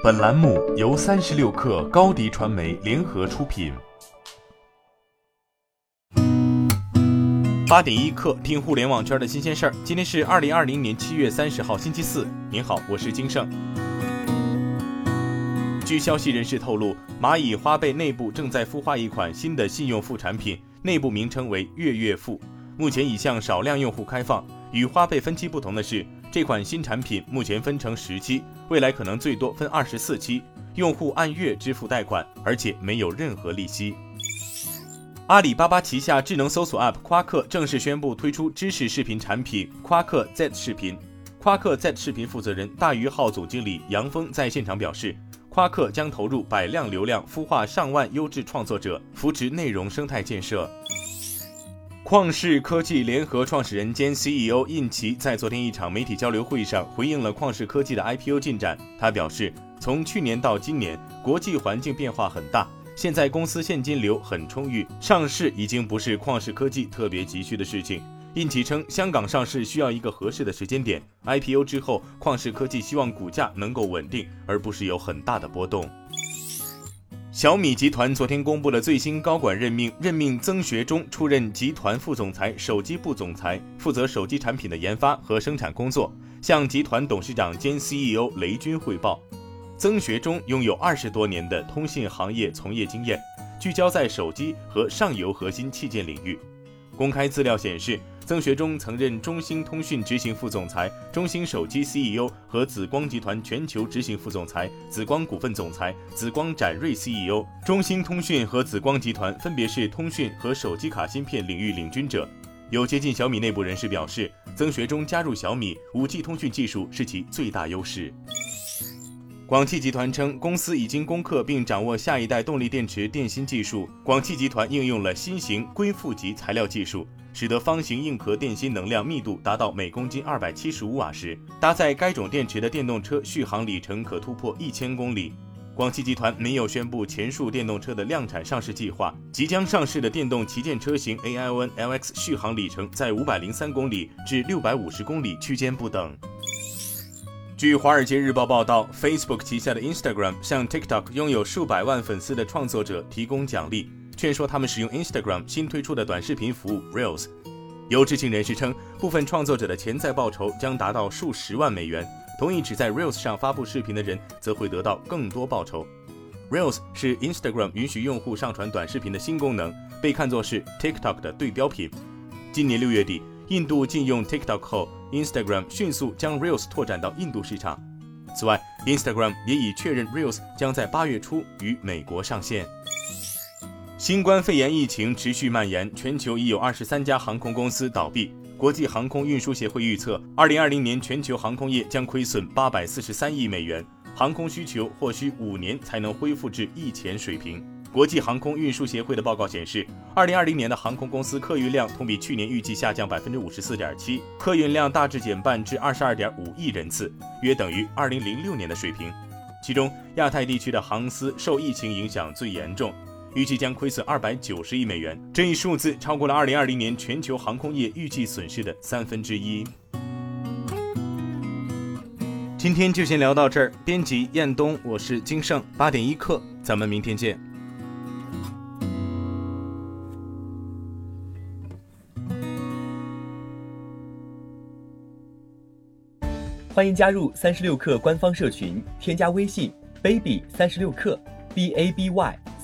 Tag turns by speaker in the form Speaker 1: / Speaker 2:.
Speaker 1: 本栏目由三十六氪高低传媒联合出品。八点一刻，听互联网圈的新鲜事儿。今天是二零二零年七月三十号，星期四。您好，我是金盛。据消息人士透露，蚂蚁花呗内部正在孵化一款新的信用副产品，内部名称为“月月付”，目前已向少量用户开放。与花呗分期不同的是。这款新产品目前分成十期，未来可能最多分二十四期，用户按月支付贷款，而且没有任何利息。阿里巴巴旗下智能搜索 App 夸克正式宣布推出知识视频产品夸克 Z 视频。夸克 Z 视频负责人大鱼号总经理杨峰在现场表示，夸克将投入百量流量，孵化上万优质创作者，扶持内容生态建设。旷视科技联合创始人兼 CEO 印奇在昨天一场媒体交流会上回应了旷视科技的 IPO 进展。他表示，从去年到今年，国际环境变化很大，现在公司现金流很充裕，上市已经不是旷视科技特别急需的事情。印奇称，香港上市需要一个合适的时间点，IPO 之后，旷视科技希望股价能够稳定，而不是有很大的波动。小米集团昨天公布了最新高管任命，任命曾学忠出任集团副总裁、手机部总裁，负责手机产品的研发和生产工作，向集团董事长兼 CEO 雷军汇报。曾学忠拥有二十多年的通信行业从业经验，聚焦在手机和上游核心器件领域。公开资料显示。曾学忠曾任中兴通讯执行副总裁、中兴手机 CEO 和紫光集团全球执行副总裁、紫光股份总裁、紫光展锐 CEO。中兴通讯和紫光集团分别是通讯和手机卡芯片领域领军者。有接近小米内部人士表示，曾学忠加入小米，5G 通讯技术是其最大优势。广汽集团称，公司已经攻克并掌握下一代动力电池电芯技术。广汽集团应用了新型硅负极材料技术。使得方形硬壳电芯能量密度达到每公斤二百七十五瓦时，搭载该种电池的电动车续航里程可突破一千公里。广汽集团没有宣布前述电动车的量产上市计划。即将上市的电动旗舰车型 AI-ON LX 续航里程在五百零三公里至六百五十公里区间不等。据《华尔街日报》报道，Facebook 旗下的 Instagram 向 TikTok 拥有数百万粉丝的创作者提供奖励。劝说他们使用 Instagram 新推出的短视频服务 Reels。有知情人士称，部分创作者的潜在报酬将达到数十万美元，同意只在 Reels 上发布视频的人则会得到更多报酬。Reels 是 Instagram 允许用户上传短视频的新功能，被看作是 TikTok 的对标品。今年六月底，印度禁用 TikTok 后，Instagram 迅速将 Reels 拓展到印度市场。此外，Instagram 也已确认 Reels 将在八月初于美国上线。新冠肺炎疫情持续蔓延，全球已有二十三家航空公司倒闭。国际航空运输协会预测，二零二零年全球航空业将亏损八百四十三亿美元，航空需求或需五年才能恢复至疫前水平。国际航空运输协会的报告显示，二零二零年的航空公司客运量同比去年预计下降百分之五十四点七，客运量大致减半至二十二点五亿人次，约等于二零零六年的水平。其中，亚太地区的航司受疫情影响最严重。预计将亏损二百九十亿美元，这一数字超过了二零二零年全球航空业预计损失的三分之一。今天就先聊到这儿，编辑彦东，我是金盛八点一刻，咱们明天见。
Speaker 2: 欢迎加入三十六氪官方社群，添加微信 baby 三十六氪 b a b y。